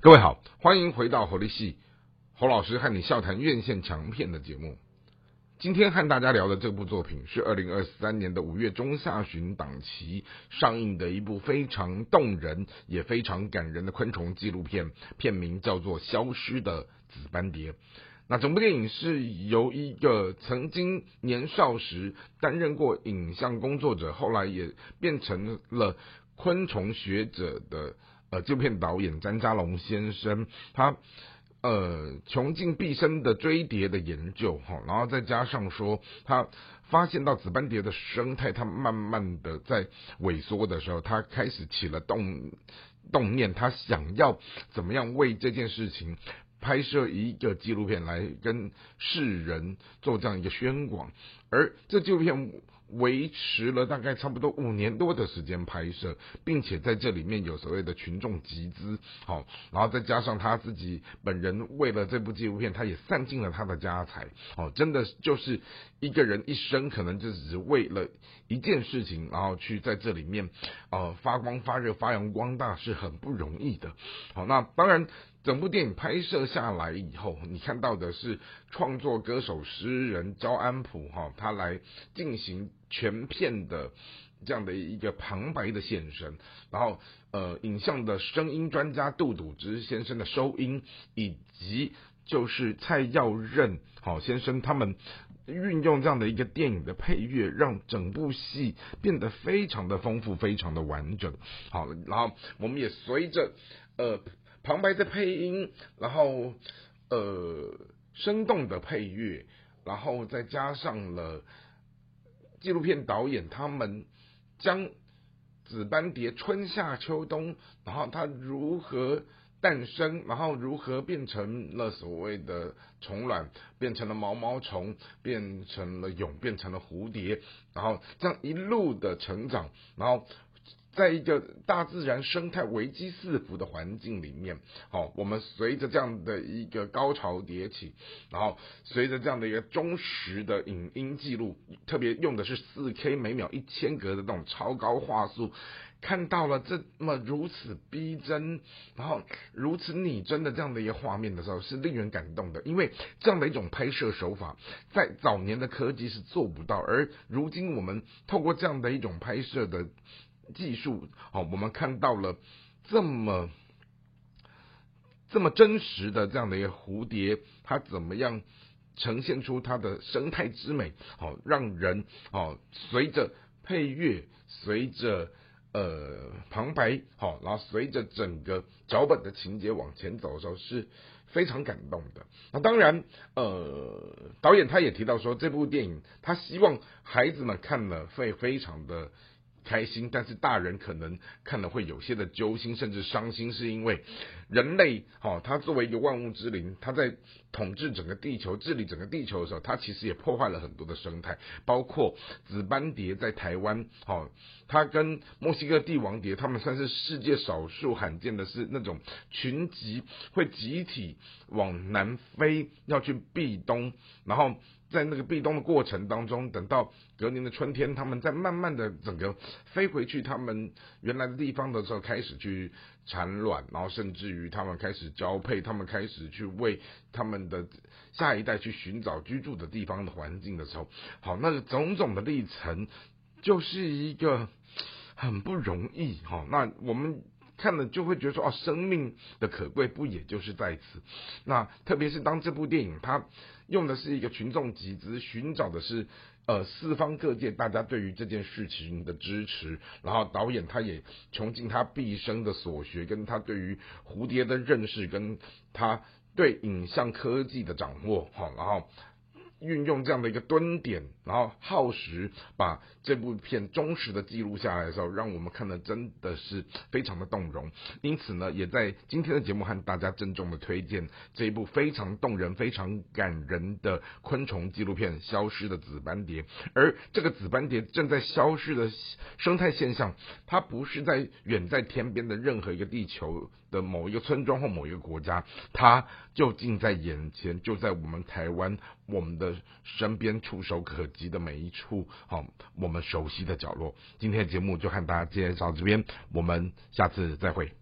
各位好，欢迎回到侯立系侯老师和你笑谈院线强片的节目。今天和大家聊的这部作品是二零二三年的五月中下旬档期上映的一部非常动人也非常感人的昆虫纪录片，片名叫做《消失的紫斑蝶》。那整部电影是由一个曾经年少时担任过影像工作者，后来也变成了昆虫学者的。呃，这片导演詹家龙先生，他呃穷尽毕生的追蝶的研究哈，然后再加上说他发现到紫斑蝶的生态，它慢慢的在萎缩的时候，他开始起了动动念，他想要怎么样为这件事情拍摄一个纪录片来跟世人做这样一个宣广，而这纪录片。维持了大概差不多五年多的时间拍摄，并且在这里面有所谓的群众集资，好，然后再加上他自己本人为了这部纪录片，他也散尽了他的家财，哦，真的就是一个人一生可能就只是为了一件事情，然后去在这里面，呃，发光发热发扬光大是很不容易的，好，那当然。整部电影拍摄下来以后，你看到的是创作歌手诗人焦安普哈，他来进行全片的这样的一个旁白的现身，然后呃，影像的声音专家杜笃之先生的收音，以及就是蔡耀任好先生他们运用这样的一个电影的配乐，让整部戏变得非常的丰富，非常的完整。好，然后我们也随着呃。旁白的配音，然后呃生动的配乐，然后再加上了纪录片导演他们将紫斑蝶春夏秋冬，然后它如何诞生，然后如何变成了所谓的虫卵，变成了毛毛虫，变成了蛹，变成了蝴蝶，然后这样一路的成长，然后。在一个大自然生态危机四伏的环境里面，好，我们随着这样的一个高潮迭起，然后随着这样的一个忠实的影音记录，特别用的是四 K 每秒一千格的那种超高画素，看到了这么如此逼真，然后如此拟真的这样的一个画面的时候，是令人感动的。因为这样的一种拍摄手法，在早年的科技是做不到，而如今我们透过这样的一种拍摄的。技术好，我们看到了这么这么真实的这样的一个蝴蝶，它怎么样呈现出它的生态之美？好，让人好随着配乐，随着呃旁白，好，然后随着整个脚本的情节往前走的时候，是非常感动的。那当然，呃，导演他也提到说，这部电影他希望孩子们看了会非常的。开心，但是大人可能看了会有些的揪心，甚至伤心，是因为人类，哈，他作为一个万物之灵，他在统治整个地球、治理整个地球的时候，他其实也破坏了很多的生态，包括紫斑蝶在台湾，哈，它跟墨西哥帝王蝶，它们算是世界少数罕见的是那种群集会集体往南飞，要去避冬，然后。在那个避冬的过程当中，等到隔年的春天，他们在慢慢的整个飞回去他们原来的地方的时候，开始去产卵，然后甚至于他们开始交配，他们开始去为他们的下一代去寻找居住的地方的环境的时候，好，那个种种的历程就是一个很不容易哈。那我们。看了就会觉得说哦，生命的可贵不也就是在此？那特别是当这部电影它用的是一个群众集资，寻找的是呃四方各界大家对于这件事情的支持，然后导演他也穷尽他毕生的所学，跟他对于蝴蝶的认识，跟他对影像科技的掌握，好，然后。运用这样的一个蹲点，然后耗时把这部片忠实的记录下来的时候，让我们看的真的是非常的动容。因此呢，也在今天的节目和大家郑重的推荐这一部非常动人、非常感人的昆虫纪录片《消失的紫斑蝶》。而这个紫斑蝶正在消失的生态现象，它不是在远在天边的任何一个地球的某一个村庄或某一个国家，它就近在眼前，就在我们台湾。我们的身边触手可及的每一处，好，我们熟悉的角落。今天的节目就和大家介绍这边，我们下次再会。